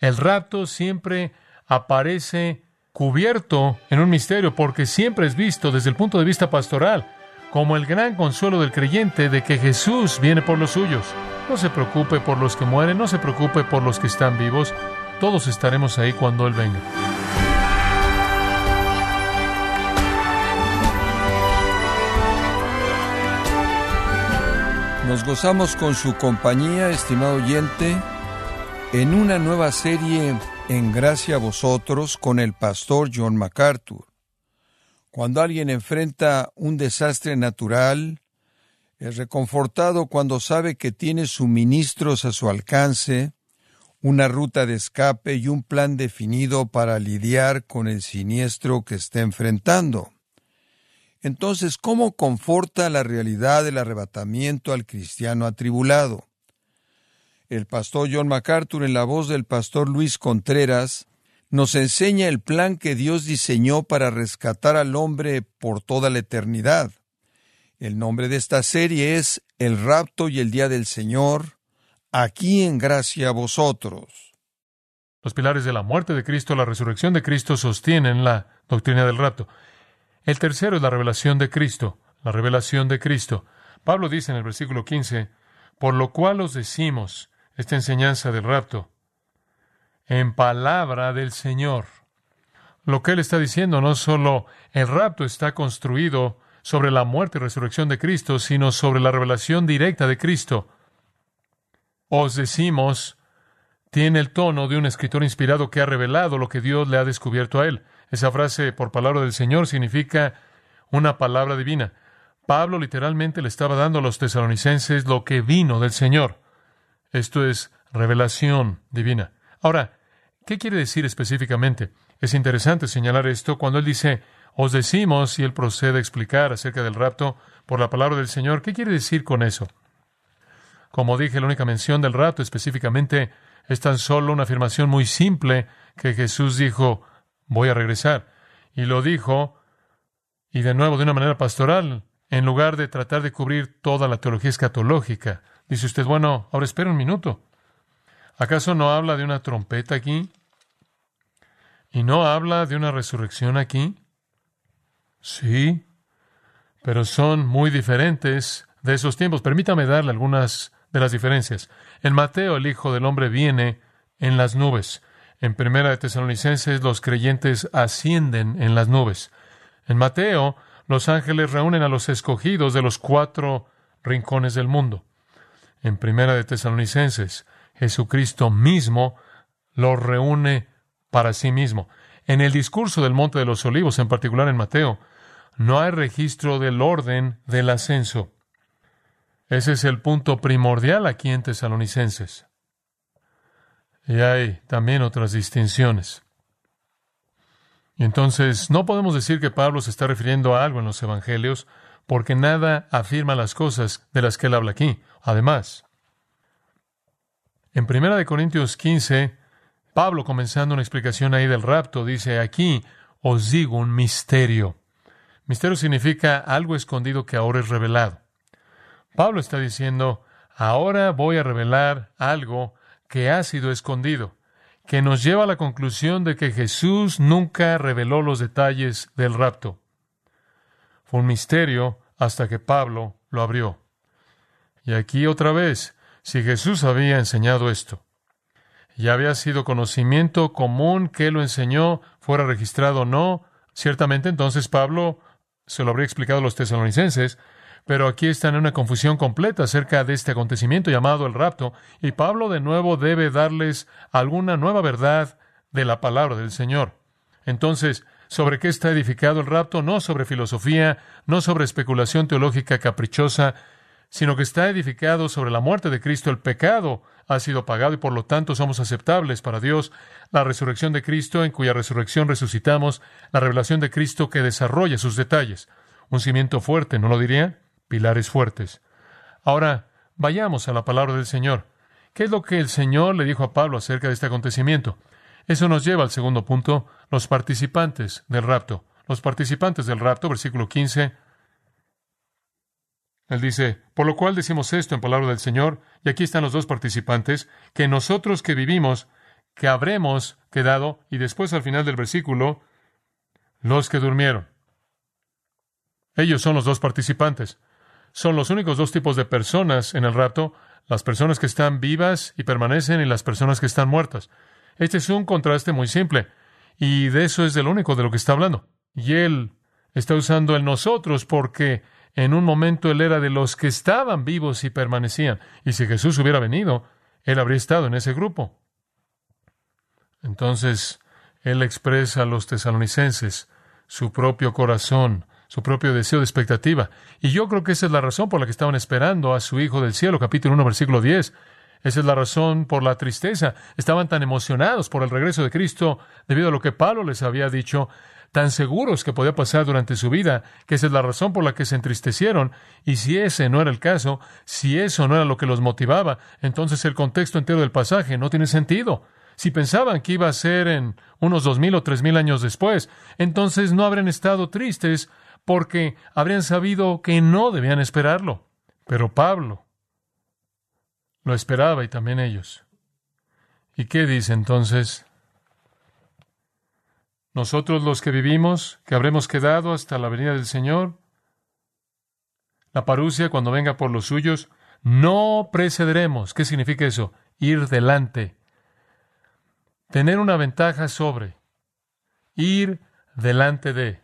El rapto siempre aparece cubierto en un misterio porque siempre es visto desde el punto de vista pastoral como el gran consuelo del creyente de que Jesús viene por los suyos. No se preocupe por los que mueren, no se preocupe por los que están vivos, todos estaremos ahí cuando Él venga. Nos gozamos con su compañía, estimado oyente, en una nueva serie en gracia a vosotros con el pastor John MacArthur. Cuando alguien enfrenta un desastre natural, es reconfortado cuando sabe que tiene suministros a su alcance, una ruta de escape y un plan definido para lidiar con el siniestro que está enfrentando. Entonces, ¿cómo conforta la realidad del arrebatamiento al cristiano atribulado? El pastor John MacArthur, en la voz del pastor Luis Contreras, nos enseña el plan que Dios diseñó para rescatar al hombre por toda la eternidad. El nombre de esta serie es El rapto y el día del Señor, aquí en gracia a vosotros. Los pilares de la muerte de Cristo, la resurrección de Cristo sostienen la doctrina del rapto. El tercero es la revelación de Cristo, la revelación de Cristo. Pablo dice en el versículo 15, por lo cual os decimos esta enseñanza del rapto, en palabra del Señor. Lo que él está diciendo no solo el rapto está construido sobre la muerte y resurrección de Cristo, sino sobre la revelación directa de Cristo. Os decimos, tiene el tono de un escritor inspirado que ha revelado lo que Dios le ha descubierto a él. Esa frase por palabra del Señor significa una palabra divina. Pablo literalmente le estaba dando a los tesalonicenses lo que vino del Señor. Esto es revelación divina. Ahora, ¿qué quiere decir específicamente? Es interesante señalar esto cuando él dice, os decimos, y él procede a explicar acerca del rapto por la palabra del Señor. ¿Qué quiere decir con eso? Como dije, la única mención del rapto específicamente es tan solo una afirmación muy simple que Jesús dijo, voy a regresar. Y lo dijo, y de nuevo de una manera pastoral, en lugar de tratar de cubrir toda la teología escatológica. Dice usted, bueno, ahora espera un minuto. ¿Acaso no habla de una trompeta aquí? ¿Y no habla de una resurrección aquí? Sí, pero son muy diferentes de esos tiempos. Permítame darle algunas de las diferencias. En Mateo el Hijo del Hombre viene en las nubes. En Primera de Tesalonicenses los creyentes ascienden en las nubes. En Mateo los ángeles reúnen a los escogidos de los cuatro rincones del mundo. En Primera de Tesalonicenses Jesucristo mismo los reúne para sí mismo. En el discurso del Monte de los Olivos, en particular en Mateo, no hay registro del orden del ascenso. Ese es el punto primordial aquí en Tesalonicenses. Y hay también otras distinciones. Y entonces no podemos decir que Pablo se está refiriendo a algo en los Evangelios, porque nada afirma las cosas de las que él habla aquí. Además, en 1 Corintios 15, Pablo, comenzando una explicación ahí del rapto, dice, aquí os digo un misterio. Misterio significa algo escondido que ahora es revelado. Pablo está diciendo, ahora voy a revelar algo que ha sido escondido, que nos lleva a la conclusión de que Jesús nunca reveló los detalles del rapto. Fue un misterio hasta que Pablo lo abrió. Y aquí otra vez, si Jesús había enseñado esto, ya había sido conocimiento común que lo enseñó, fuera registrado o no, ciertamente entonces Pablo se lo habría explicado a los tesalonicenses, pero aquí están en una confusión completa acerca de este acontecimiento llamado el rapto, y Pablo de nuevo debe darles alguna nueva verdad de la palabra del Señor. Entonces, ¿sobre qué está edificado el rapto? No sobre filosofía, no sobre especulación teológica caprichosa, sino que está edificado sobre la muerte de Cristo. El pecado ha sido pagado y por lo tanto somos aceptables para Dios. La resurrección de Cristo, en cuya resurrección resucitamos, la revelación de Cristo que desarrolla sus detalles. Un cimiento fuerte, ¿no lo diría? pilares fuertes. Ahora, vayamos a la palabra del Señor. ¿Qué es lo que el Señor le dijo a Pablo acerca de este acontecimiento? Eso nos lleva al segundo punto, los participantes del rapto. Los participantes del rapto, versículo 15. Él dice, por lo cual decimos esto en palabra del Señor, y aquí están los dos participantes, que nosotros que vivimos, que habremos quedado, y después al final del versículo, los que durmieron. Ellos son los dos participantes. Son los únicos dos tipos de personas en el rapto, las personas que están vivas y permanecen y las personas que están muertas. Este es un contraste muy simple, y de eso es de lo único de lo que está hablando. Y él está usando el nosotros porque en un momento él era de los que estaban vivos y permanecían. Y si Jesús hubiera venido, él habría estado en ese grupo. Entonces, él expresa a los tesalonicenses su propio corazón, su propio deseo de expectativa. Y yo creo que esa es la razón por la que estaban esperando a su Hijo del Cielo, capítulo 1, versículo 10. Esa es la razón por la tristeza. Estaban tan emocionados por el regreso de Cristo debido a lo que Pablo les había dicho, tan seguros que podía pasar durante su vida, que esa es la razón por la que se entristecieron. Y si ese no era el caso, si eso no era lo que los motivaba, entonces el contexto entero del pasaje no tiene sentido. Si pensaban que iba a ser en unos dos mil o tres mil años después, entonces no habrían estado tristes porque habrían sabido que no debían esperarlo. Pero Pablo lo esperaba y también ellos. ¿Y qué dice entonces? Nosotros los que vivimos, que habremos quedado hasta la venida del Señor, la parucia cuando venga por los suyos, no precederemos. ¿Qué significa eso? Ir delante. Tener una ventaja sobre. Ir delante de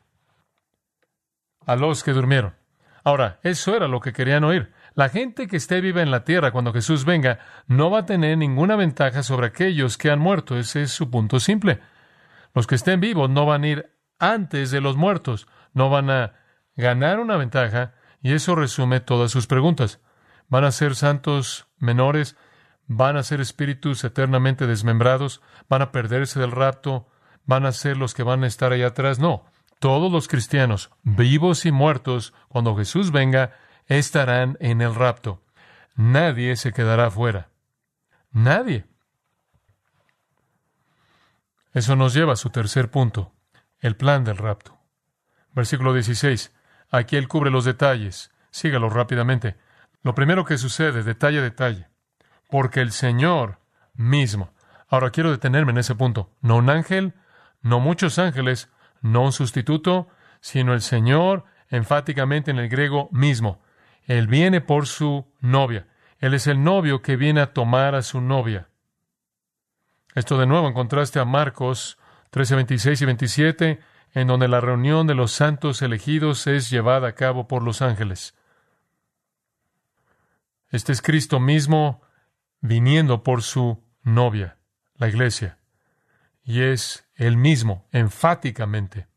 a los que durmieron. Ahora, eso era lo que querían oír. La gente que esté viva en la tierra cuando Jesús venga no va a tener ninguna ventaja sobre aquellos que han muerto. Ese es su punto simple. Los que estén vivos no van a ir antes de los muertos, no van a ganar una ventaja, y eso resume todas sus preguntas. ¿Van a ser santos menores? ¿Van a ser espíritus eternamente desmembrados? ¿Van a perderse del rapto? ¿Van a ser los que van a estar allá atrás? No. Todos los cristianos, vivos y muertos, cuando Jesús venga, estarán en el rapto. Nadie se quedará fuera. Nadie. Eso nos lleva a su tercer punto, el plan del rapto. Versículo 16. Aquí él cubre los detalles. Sígalo rápidamente. Lo primero que sucede, detalle a detalle. Porque el Señor mismo. Ahora quiero detenerme en ese punto. No un ángel, no muchos ángeles, no un sustituto, sino el Señor, enfáticamente en el griego mismo. Él viene por su novia. Él es el novio que viene a tomar a su novia. Esto de nuevo en contraste a Marcos 13, 26 y 27, en donde la reunión de los santos elegidos es llevada a cabo por los ángeles. Este es Cristo mismo viniendo por su novia, la iglesia y es el mismo, enfáticamente.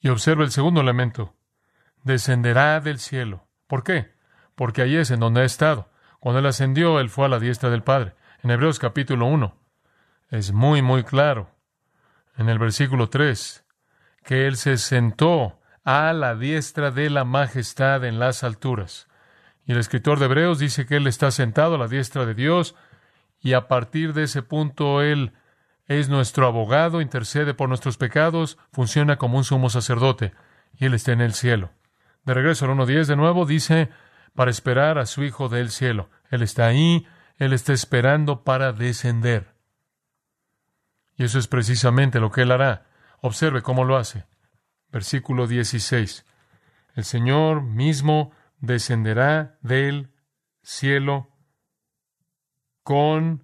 Y observa el segundo elemento. Descenderá del cielo. ¿Por qué? Porque ahí es en donde ha estado. Cuando él ascendió, él fue a la diestra del Padre. En Hebreos capítulo 1 es muy, muy claro. En el versículo 3, que él se sentó a la diestra de la majestad en las alturas. Y el escritor de Hebreos dice que él está sentado a la diestra de Dios y a partir de ese punto Él es nuestro abogado, intercede por nuestros pecados, funciona como un sumo sacerdote, y Él está en el cielo. De regreso al 1.10 de nuevo dice, para esperar a su Hijo del cielo. Él está ahí, Él está esperando para descender. Y eso es precisamente lo que Él hará. Observe cómo lo hace. Versículo 16. El Señor mismo descenderá del cielo con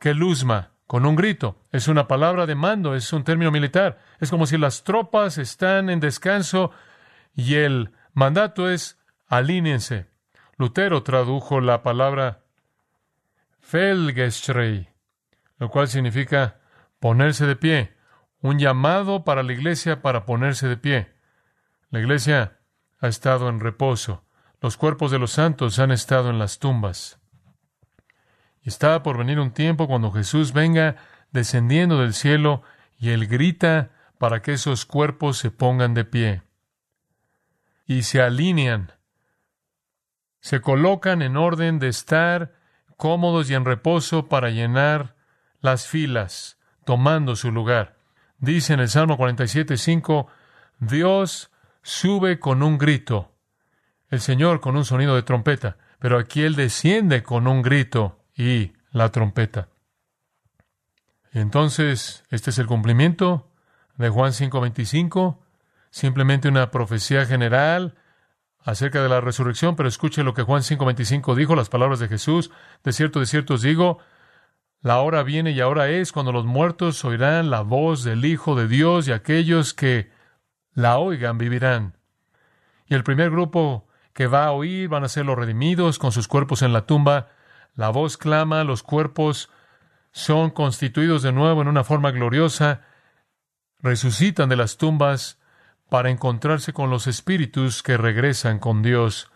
keluzma, con un grito. Es una palabra de mando, es un término militar. Es como si las tropas están en descanso y el mandato es alíñense. Lutero tradujo la palabra Felgestrei, lo cual significa ponerse de pie, un llamado para la iglesia para ponerse de pie. La iglesia ha estado en reposo, los cuerpos de los santos han estado en las tumbas. Y está por venir un tiempo cuando Jesús venga descendiendo del cielo y Él grita para que esos cuerpos se pongan de pie y se alinean, se colocan en orden de estar cómodos y en reposo para llenar las filas, tomando su lugar. Dice en el Salmo 47.5, Dios sube con un grito, el Señor con un sonido de trompeta, pero aquí Él desciende con un grito y la trompeta. entonces, este es el cumplimiento de Juan 5:25, simplemente una profecía general acerca de la resurrección, pero escuche lo que Juan 5:25 dijo, las palabras de Jesús, de cierto, de cierto os digo, la hora viene y ahora es cuando los muertos oirán la voz del Hijo de Dios y aquellos que la oigan vivirán. Y el primer grupo que va a oír van a ser los redimidos con sus cuerpos en la tumba. La voz clama, los cuerpos son constituidos de nuevo en una forma gloriosa, resucitan de las tumbas para encontrarse con los espíritus que regresan con Dios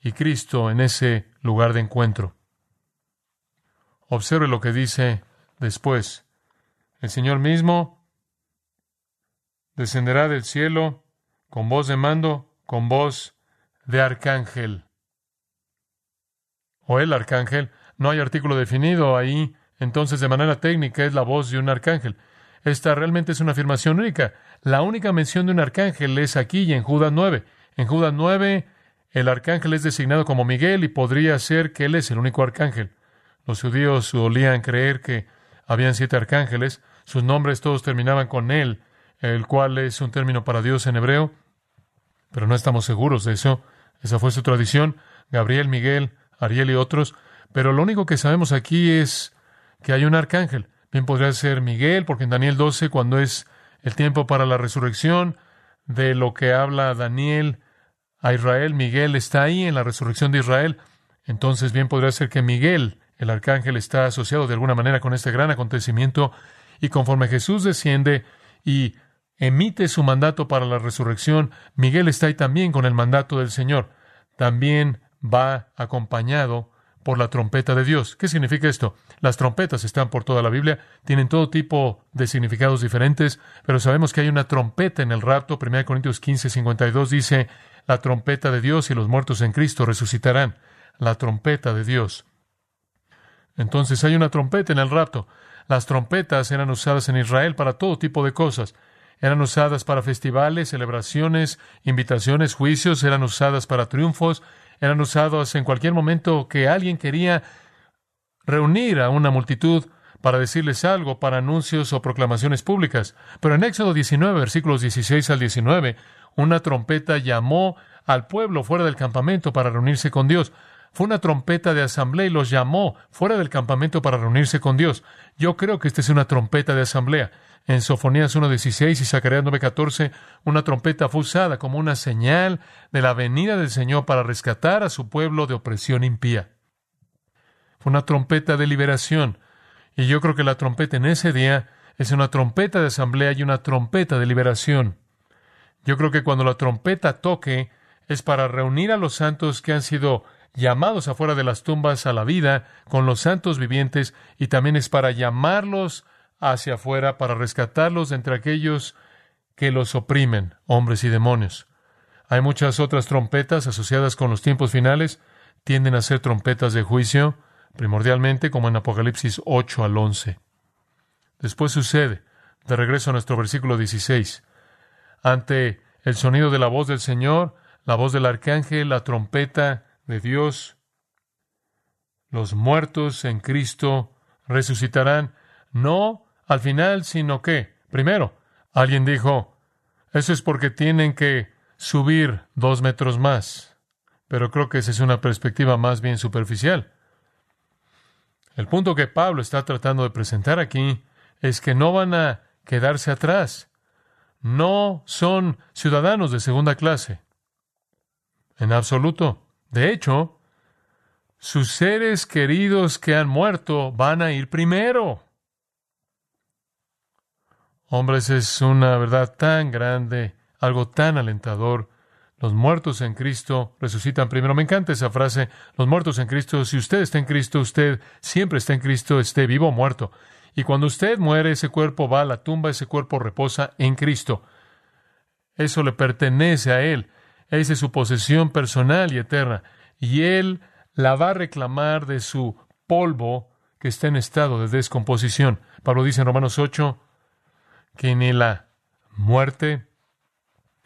y Cristo en ese lugar de encuentro. Observe lo que dice después. El Señor mismo descenderá del cielo con voz de mando, con voz de arcángel. O el arcángel. No hay artículo definido ahí. Entonces, de manera técnica, es la voz de un arcángel. Esta realmente es una afirmación única. La única mención de un arcángel es aquí y en Judas 9. En Judas 9, el arcángel es designado como Miguel y podría ser que él es el único arcángel. Los judíos solían creer que habían siete arcángeles. Sus nombres todos terminaban con él, el cual es un término para Dios en hebreo. Pero no estamos seguros de eso. Esa fue su tradición. Gabriel, Miguel, Ariel y otros. Pero lo único que sabemos aquí es que hay un arcángel. Bien podría ser Miguel, porque en Daniel 12, cuando es el tiempo para la resurrección, de lo que habla Daniel a Israel, Miguel está ahí en la resurrección de Israel. Entonces bien podría ser que Miguel, el arcángel, está asociado de alguna manera con este gran acontecimiento y conforme Jesús desciende y emite su mandato para la resurrección, Miguel está ahí también con el mandato del Señor. También va acompañado por la trompeta de Dios. ¿Qué significa esto? Las trompetas están por toda la Biblia, tienen todo tipo de significados diferentes, pero sabemos que hay una trompeta en el rapto. 1 Corintios 15, 52 dice, la trompeta de Dios y los muertos en Cristo resucitarán. La trompeta de Dios. Entonces hay una trompeta en el rapto. Las trompetas eran usadas en Israel para todo tipo de cosas. Eran usadas para festivales, celebraciones, invitaciones, juicios, eran usadas para triunfos, eran usados en cualquier momento que alguien quería reunir a una multitud para decirles algo, para anuncios o proclamaciones públicas. Pero en Éxodo 19, versículos 16 al 19, una trompeta llamó al pueblo fuera del campamento para reunirse con Dios. Fue una trompeta de asamblea y los llamó fuera del campamento para reunirse con Dios. Yo creo que esta es una trompeta de asamblea. En Sofonías 1.16 y Zacarías 9.14, una trompeta fue usada como una señal de la venida del Señor para rescatar a su pueblo de opresión impía. Fue una trompeta de liberación. Y yo creo que la trompeta en ese día es una trompeta de asamblea y una trompeta de liberación. Yo creo que cuando la trompeta toque es para reunir a los santos que han sido llamados afuera de las tumbas a la vida con los santos vivientes y también es para llamarlos hacia afuera para rescatarlos entre aquellos que los oprimen, hombres y demonios. Hay muchas otras trompetas asociadas con los tiempos finales, tienden a ser trompetas de juicio, primordialmente como en Apocalipsis 8 al 11. Después sucede, de regreso a nuestro versículo 16, ante el sonido de la voz del Señor, la voz del arcángel, la trompeta de Dios, los muertos en Cristo resucitarán, no al final, sino que, primero, alguien dijo, eso es porque tienen que subir dos metros más. Pero creo que esa es una perspectiva más bien superficial. El punto que Pablo está tratando de presentar aquí es que no van a quedarse atrás. No son ciudadanos de segunda clase. En absoluto. De hecho, sus seres queridos que han muerto van a ir primero. Hombres, es una verdad tan grande, algo tan alentador. Los muertos en Cristo resucitan primero. Me encanta esa frase, los muertos en Cristo. Si usted está en Cristo, usted siempre está en Cristo, esté vivo o muerto. Y cuando usted muere, ese cuerpo va a la tumba, ese cuerpo reposa en Cristo. Eso le pertenece a Él. Esa es su posesión personal y eterna. Y Él la va a reclamar de su polvo que está en estado de descomposición. Pablo dice en Romanos 8, que ni la muerte,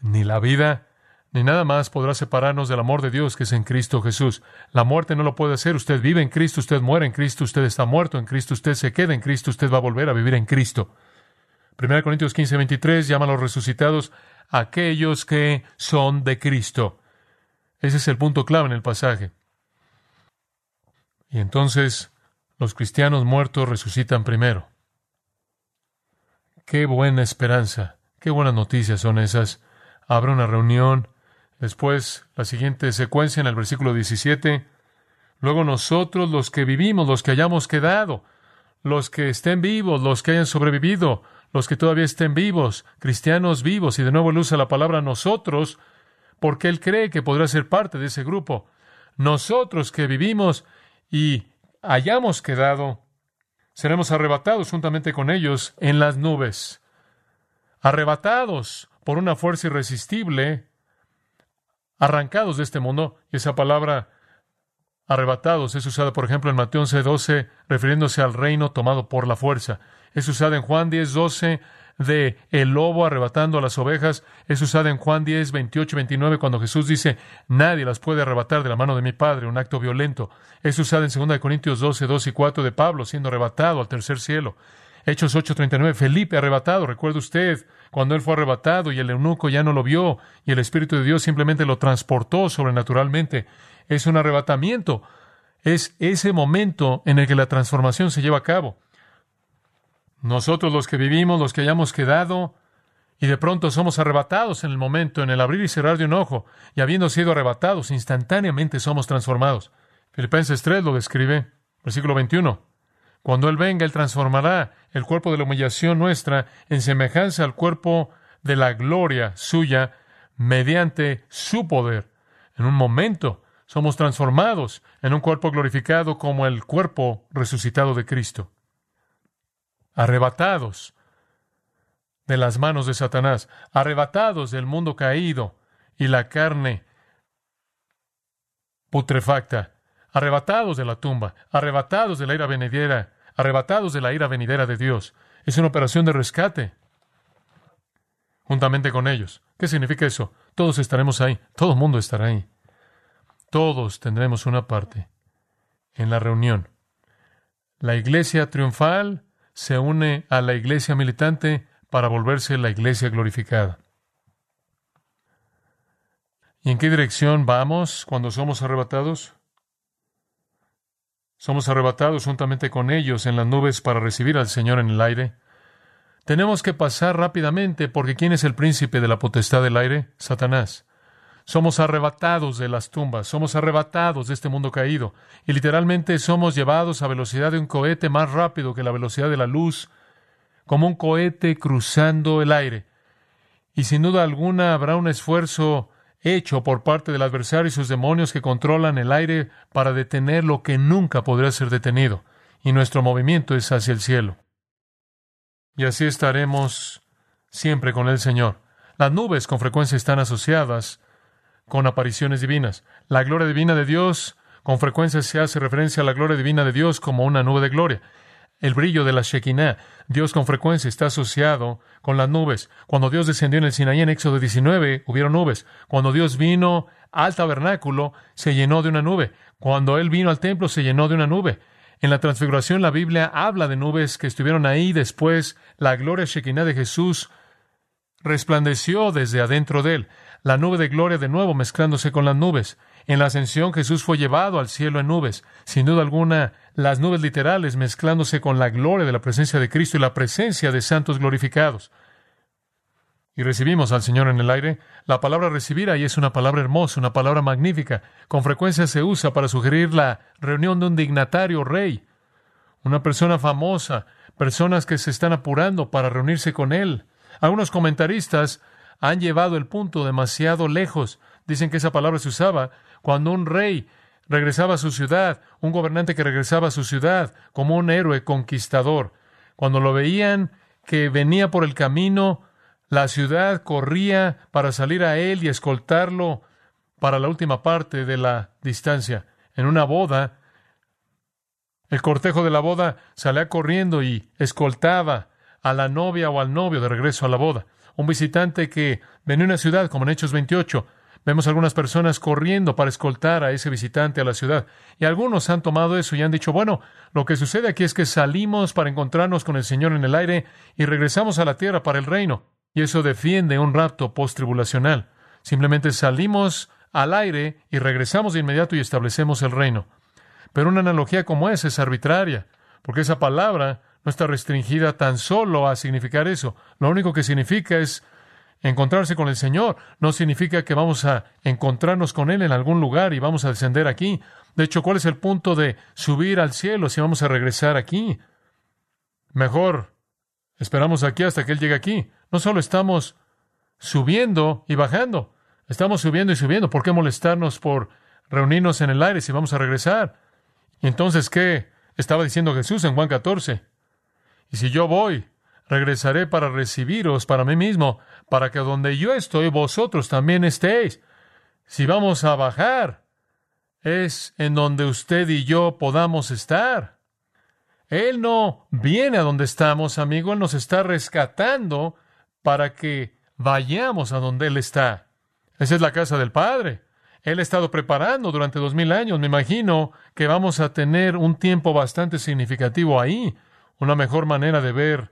ni la vida, ni nada más podrá separarnos del amor de Dios que es en Cristo Jesús. La muerte no lo puede hacer. Usted vive en Cristo, usted muere en Cristo, usted está muerto en Cristo, usted se queda en Cristo, usted va a volver a vivir en Cristo. 1 Corintios 15, 23 llama a los resucitados aquellos que son de Cristo. Ese es el punto clave en el pasaje. Y entonces los cristianos muertos resucitan primero. Qué buena esperanza, qué buenas noticias son esas. Habrá una reunión Después, la siguiente secuencia en el versículo 17. Luego nosotros, los que vivimos, los que hayamos quedado, los que estén vivos, los que hayan sobrevivido, los que todavía estén vivos, cristianos vivos, y de nuevo usa la palabra nosotros, porque él cree que podrá ser parte de ese grupo. Nosotros que vivimos y hayamos quedado, seremos arrebatados juntamente con ellos en las nubes. Arrebatados por una fuerza irresistible arrancados de este mundo. Y esa palabra arrebatados es usada, por ejemplo, en Mateo 11:12, refiriéndose al reino tomado por la fuerza. Es usada en Juan 10:12 de el lobo arrebatando a las ovejas. Es usada en Juan 10, 28 29, cuando Jesús dice, nadie las puede arrebatar de la mano de mi Padre, un acto violento. Es usada en 2 Corintios 12, 2 y 4 de Pablo, siendo arrebatado al tercer cielo. Hechos 8:39, Felipe arrebatado, recuerde usted, cuando él fue arrebatado y el eunuco ya no lo vio y el Espíritu de Dios simplemente lo transportó sobrenaturalmente. Es un arrebatamiento, es ese momento en el que la transformación se lleva a cabo. Nosotros los que vivimos, los que hayamos quedado, y de pronto somos arrebatados en el momento, en el abrir y cerrar de un ojo, y habiendo sido arrebatados, instantáneamente somos transformados. Filipenses 3 lo describe, versículo 21. Cuando Él venga, Él transformará el cuerpo de la humillación nuestra en semejanza al cuerpo de la gloria suya mediante su poder. En un momento somos transformados en un cuerpo glorificado como el cuerpo resucitado de Cristo. Arrebatados de las manos de Satanás, arrebatados del mundo caído y la carne putrefacta, arrebatados de la tumba, arrebatados de la ira venidera, arrebatados de la ira venidera de Dios. Es una operación de rescate juntamente con ellos. ¿Qué significa eso? Todos estaremos ahí, todo el mundo estará ahí. Todos tendremos una parte en la reunión. La iglesia triunfal se une a la iglesia militante para volverse la iglesia glorificada. ¿Y en qué dirección vamos cuando somos arrebatados? Somos arrebatados juntamente con ellos en las nubes para recibir al Señor en el aire. Tenemos que pasar rápidamente porque ¿quién es el príncipe de la potestad del aire? Satanás. Somos arrebatados de las tumbas, somos arrebatados de este mundo caído y literalmente somos llevados a velocidad de un cohete más rápido que la velocidad de la luz, como un cohete cruzando el aire. Y sin duda alguna habrá un esfuerzo hecho por parte del adversario y sus demonios que controlan el aire para detener lo que nunca podrá ser detenido, y nuestro movimiento es hacia el cielo. Y así estaremos siempre con el Señor. Las nubes con frecuencia están asociadas con apariciones divinas. La gloria divina de Dios con frecuencia se hace referencia a la gloria divina de Dios como una nube de gloria el brillo de la Shekinah. Dios con frecuencia está asociado con las nubes. Cuando Dios descendió en el Sinaí en Éxodo 19, hubieron nubes. Cuando Dios vino al tabernáculo, se llenó de una nube. Cuando Él vino al templo, se llenó de una nube. En la transfiguración, la Biblia habla de nubes que estuvieron ahí después. La gloria Shekinah de Jesús resplandeció desde adentro de Él. La nube de gloria de nuevo mezclándose con las nubes. En la ascensión Jesús fue llevado al cielo en nubes. Sin duda alguna, las nubes literales mezclándose con la gloria de la presencia de Cristo y la presencia de santos glorificados. Y recibimos al Señor en el aire. La palabra recibir ahí es una palabra hermosa, una palabra magnífica. Con frecuencia se usa para sugerir la reunión de un dignatario rey, una persona famosa, personas que se están apurando para reunirse con él. Algunos comentaristas han llevado el punto demasiado lejos. Dicen que esa palabra se usaba cuando un rey regresaba a su ciudad, un gobernante que regresaba a su ciudad como un héroe conquistador. Cuando lo veían que venía por el camino, la ciudad corría para salir a él y escoltarlo para la última parte de la distancia. En una boda, el cortejo de la boda salía corriendo y escoltaba a la novia o al novio de regreso a la boda. Un visitante que venía a una ciudad, como en Hechos 28, Vemos algunas personas corriendo para escoltar a ese visitante a la ciudad. Y algunos han tomado eso y han dicho, bueno, lo que sucede aquí es que salimos para encontrarnos con el Señor en el aire y regresamos a la tierra para el reino. Y eso defiende un rapto post-tribulacional. Simplemente salimos al aire y regresamos de inmediato y establecemos el reino. Pero una analogía como esa es arbitraria, porque esa palabra no está restringida tan solo a significar eso. Lo único que significa es encontrarse con el Señor. No significa que vamos a encontrarnos con Él en algún lugar y vamos a descender aquí. De hecho, ¿cuál es el punto de subir al cielo si vamos a regresar aquí? Mejor esperamos aquí hasta que Él llegue aquí. No solo estamos subiendo y bajando, estamos subiendo y subiendo. ¿Por qué molestarnos por reunirnos en el aire si vamos a regresar? Entonces, ¿qué estaba diciendo Jesús en Juan 14? Y si yo voy, regresaré para recibiros para mí mismo, para que donde yo estoy, vosotros también estéis. Si vamos a bajar, es en donde usted y yo podamos estar. Él no viene a donde estamos, amigo, Él nos está rescatando para que vayamos a donde Él está. Esa es la casa del Padre. Él ha estado preparando durante dos mil años. Me imagino que vamos a tener un tiempo bastante significativo ahí. Una mejor manera de ver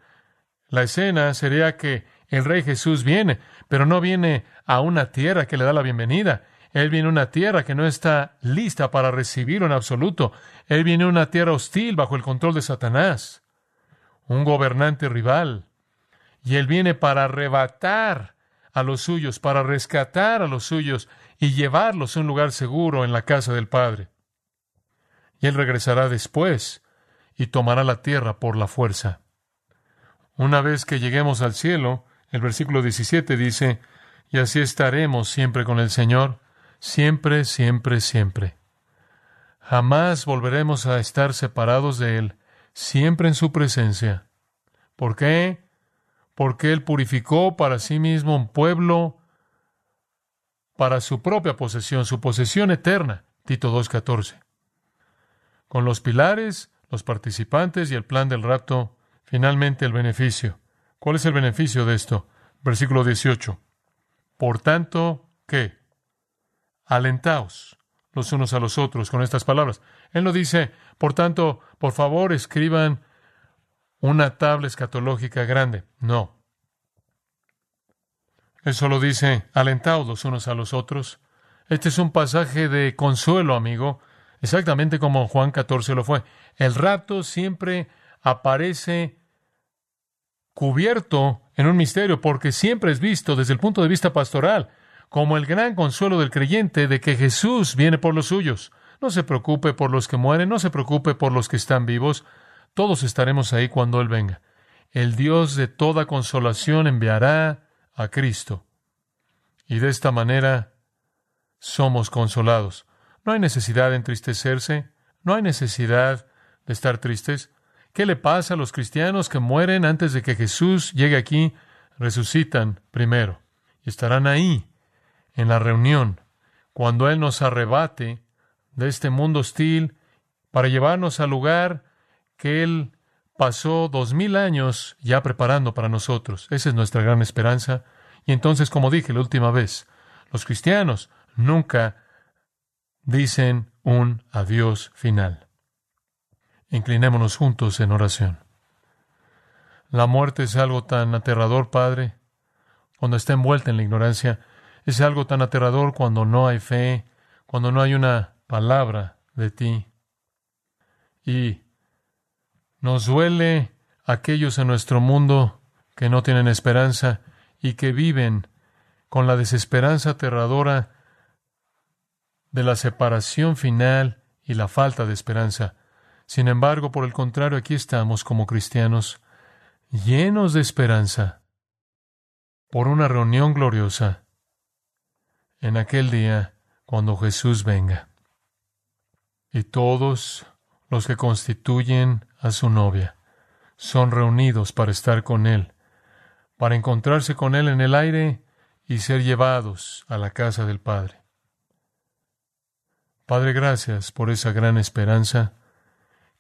la escena sería que el Rey Jesús viene, pero no viene a una tierra que le da la bienvenida. Él viene a una tierra que no está lista para recibirlo en absoluto. Él viene a una tierra hostil bajo el control de Satanás, un gobernante rival. Y Él viene para arrebatar a los suyos, para rescatar a los suyos y llevarlos a un lugar seguro en la casa del Padre. Y Él regresará después y tomará la tierra por la fuerza. Una vez que lleguemos al cielo, el versículo 17 dice, y así estaremos siempre con el Señor, siempre, siempre, siempre. Jamás volveremos a estar separados de Él, siempre en su presencia. ¿Por qué? Porque Él purificó para sí mismo un pueblo para su propia posesión, su posesión eterna. Tito 2.14. Con los pilares los participantes y el plan del rapto, finalmente el beneficio. ¿Cuál es el beneficio de esto? Versículo 18. Por tanto, ¿qué? Alentaos los unos a los otros con estas palabras. Él no dice, por tanto, por favor, escriban una tabla escatológica grande. No. Él solo dice, alentaos los unos a los otros. Este es un pasaje de consuelo, amigo, exactamente como Juan 14 lo fue. El rapto siempre aparece cubierto en un misterio porque siempre es visto desde el punto de vista pastoral como el gran consuelo del creyente de que Jesús viene por los suyos. No se preocupe por los que mueren, no se preocupe por los que están vivos, todos estaremos ahí cuando Él venga. El Dios de toda consolación enviará a Cristo. Y de esta manera somos consolados. No hay necesidad de entristecerse, no hay necesidad de estar tristes. ¿Qué le pasa a los cristianos que mueren antes de que Jesús llegue aquí? Resucitan primero y estarán ahí en la reunión cuando Él nos arrebate de este mundo hostil para llevarnos al lugar que Él pasó dos mil años ya preparando para nosotros. Esa es nuestra gran esperanza. Y entonces, como dije la última vez, los cristianos nunca dicen un adiós final. Inclinémonos juntos en oración. La muerte es algo tan aterrador, Padre, cuando está envuelta en la ignorancia. Es algo tan aterrador cuando no hay fe, cuando no hay una palabra de ti. Y nos duele aquellos en nuestro mundo que no tienen esperanza y que viven con la desesperanza aterradora de la separación final y la falta de esperanza. Sin embargo, por el contrario, aquí estamos como cristianos, llenos de esperanza, por una reunión gloriosa en aquel día cuando Jesús venga. Y todos los que constituyen a su novia son reunidos para estar con Él, para encontrarse con Él en el aire y ser llevados a la casa del Padre. Padre, gracias por esa gran esperanza.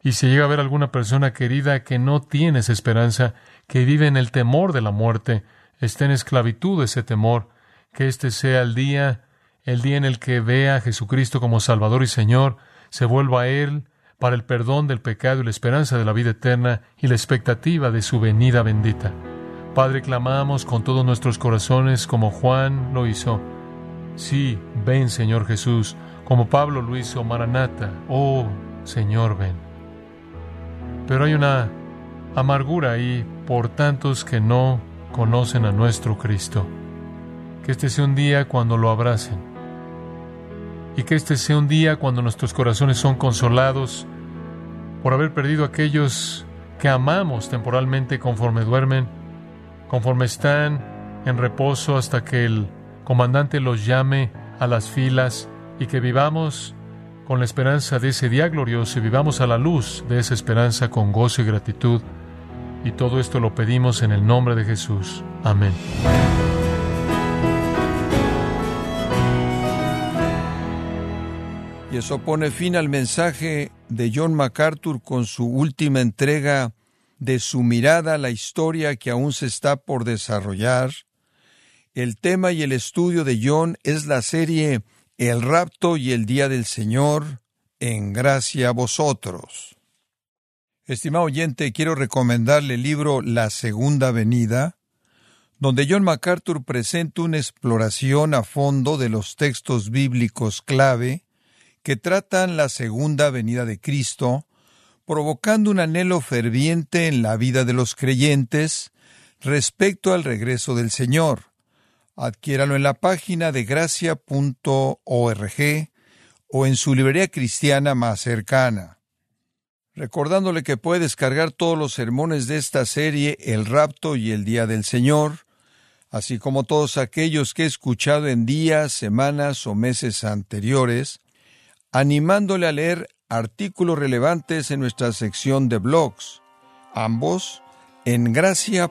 Y si llega a haber alguna persona querida que no tiene esa esperanza, que vive en el temor de la muerte, está en esclavitud ese temor, que este sea el día el día en el que vea a Jesucristo como Salvador y Señor, se vuelva a Él para el perdón del pecado y la esperanza de la vida eterna y la expectativa de su venida bendita. Padre, clamamos con todos nuestros corazones como Juan lo hizo. Sí, ven Señor Jesús, como Pablo lo hizo, Maranata, oh Señor, ven. Pero hay una amargura ahí por tantos que no conocen a nuestro Cristo. Que este sea un día cuando lo abracen. Y que este sea un día cuando nuestros corazones son consolados por haber perdido a aquellos que amamos temporalmente conforme duermen, conforme están en reposo hasta que el comandante los llame a las filas y que vivamos con la esperanza de ese día glorioso y vivamos a la luz de esa esperanza con gozo y gratitud. Y todo esto lo pedimos en el nombre de Jesús. Amén. Y eso pone fin al mensaje de John MacArthur con su última entrega de su mirada a la historia que aún se está por desarrollar. El tema y el estudio de John es la serie El rapto y el día del Señor, en gracia a vosotros. Estimado oyente, quiero recomendarle el libro La Segunda Venida, donde John MacArthur presenta una exploración a fondo de los textos bíblicos clave que tratan la segunda venida de Cristo, provocando un anhelo ferviente en la vida de los creyentes respecto al regreso del Señor. Adquiéralo en la página de gracia.org o en su librería cristiana más cercana. Recordándole que puede descargar todos los sermones de esta serie El rapto y el día del Señor, así como todos aquellos que he escuchado en días, semanas o meses anteriores, animándole a leer artículos relevantes en nuestra sección de blogs, ambos en gracia.org.